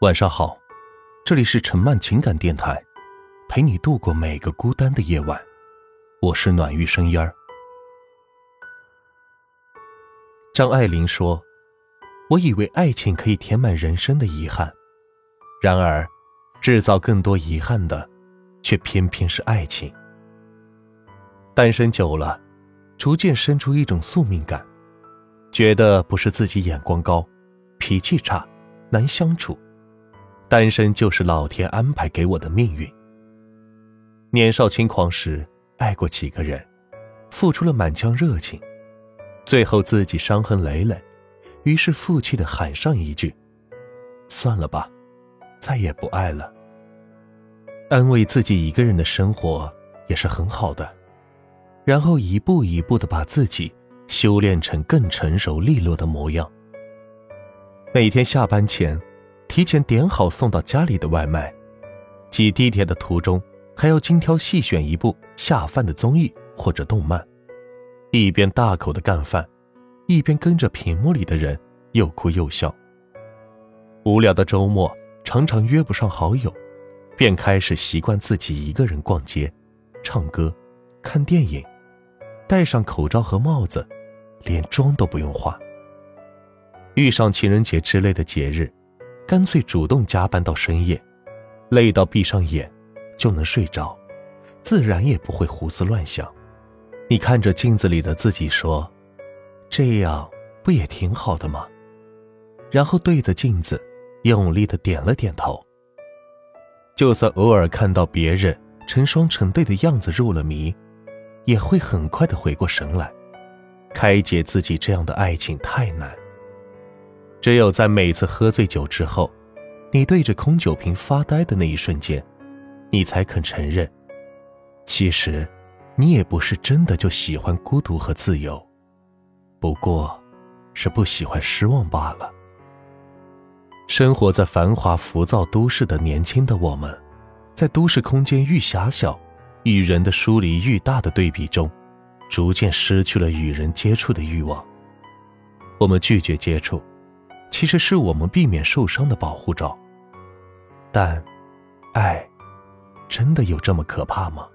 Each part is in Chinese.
晚上好，这里是陈曼情感电台，陪你度过每个孤单的夜晚。我是暖玉生烟儿。张爱玲说：“我以为爱情可以填满人生的遗憾，然而，制造更多遗憾的，却偏偏是爱情。单身久了，逐渐生出一种宿命感，觉得不是自己眼光高，脾气差，难相处。”单身就是老天安排给我的命运。年少轻狂时爱过几个人，付出了满腔热情，最后自己伤痕累累，于是负气的喊上一句：“算了吧，再也不爱了。”安慰自己一个人的生活也是很好的，然后一步一步的把自己修炼成更成熟利落的模样。每天下班前。提前点好送到家里的外卖，挤地铁的途中还要精挑细选一部下饭的综艺或者动漫，一边大口的干饭，一边跟着屏幕里的人又哭又笑。无聊的周末常常约不上好友，便开始习惯自己一个人逛街、唱歌、看电影，戴上口罩和帽子，连妆都不用化。遇上情人节之类的节日。干脆主动加班到深夜，累到闭上眼就能睡着，自然也不会胡思乱想。你看着镜子里的自己说：“这样不也挺好的吗？”然后对着镜子用力的点了点头。就算偶尔看到别人成双成对的样子入了迷，也会很快的回过神来，开解自己这样的爱情太难。只有在每次喝醉酒之后，你对着空酒瓶发呆的那一瞬间，你才肯承认，其实，你也不是真的就喜欢孤独和自由，不过，是不喜欢失望罢了。生活在繁华浮躁都市的年轻的我们，在都市空间愈狭小，与人的疏离愈大的对比中，逐渐失去了与人接触的欲望。我们拒绝接触。其实是我们避免受伤的保护罩。但，爱，真的有这么可怕吗？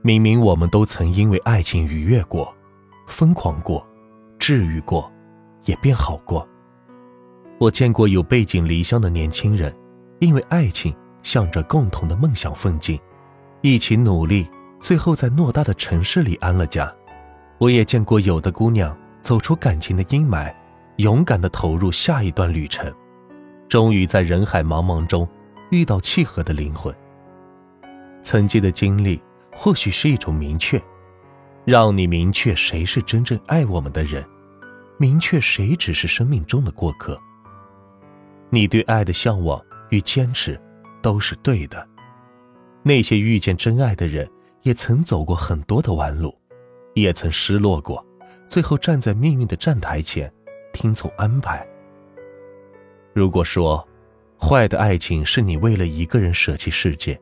明明我们都曾因为爱情愉悦过，疯狂过，治愈过，也变好过。我见过有背井离乡的年轻人，因为爱情向着共同的梦想奋进，一起努力，最后在偌大的城市里安了家。我也见过有的姑娘走出感情的阴霾。勇敢地投入下一段旅程，终于在人海茫茫中遇到契合的灵魂。曾经的经历或许是一种明确，让你明确谁是真正爱我们的人，明确谁只是生命中的过客。你对爱的向往与坚持都是对的。那些遇见真爱的人，也曾走过很多的弯路，也曾失落过，最后站在命运的站台前。听从安排。如果说，坏的爱情是你为了一个人舍弃世界，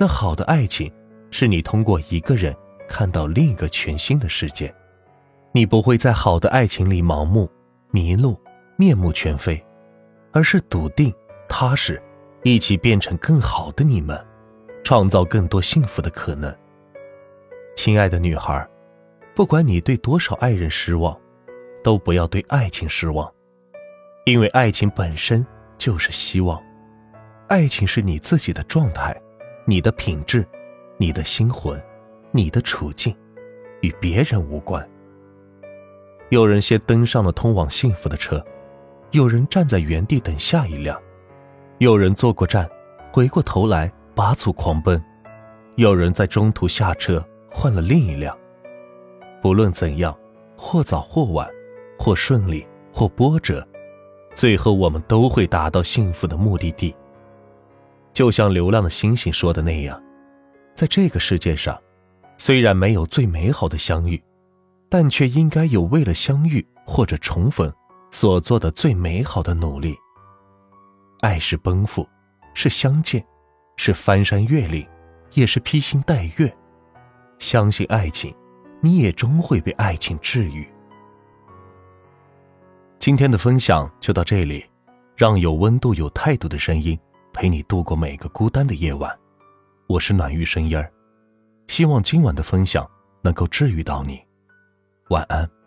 那好的爱情是你通过一个人看到另一个全新的世界。你不会在好的爱情里盲目、迷路、面目全非，而是笃定、踏实，一起变成更好的你们，创造更多幸福的可能。亲爱的女孩，不管你对多少爱人失望。都不要对爱情失望，因为爱情本身就是希望。爱情是你自己的状态，你的品质，你的心魂，你的处境，与别人无关。有人先登上了通往幸福的车，有人站在原地等下一辆，有人坐过站，回过头来拔足狂奔，有人在中途下车换了另一辆。不论怎样，或早或晚。或顺利，或波折，最后我们都会达到幸福的目的地。就像流浪的星星说的那样，在这个世界上，虽然没有最美好的相遇，但却应该有为了相遇或者重逢所做的最美好的努力。爱是奔赴，是相见，是翻山越岭，也是披星戴月。相信爱情，你也终会被爱情治愈。今天的分享就到这里，让有温度、有态度的声音陪你度过每个孤单的夜晚。我是暖玉声音儿，希望今晚的分享能够治愈到你。晚安。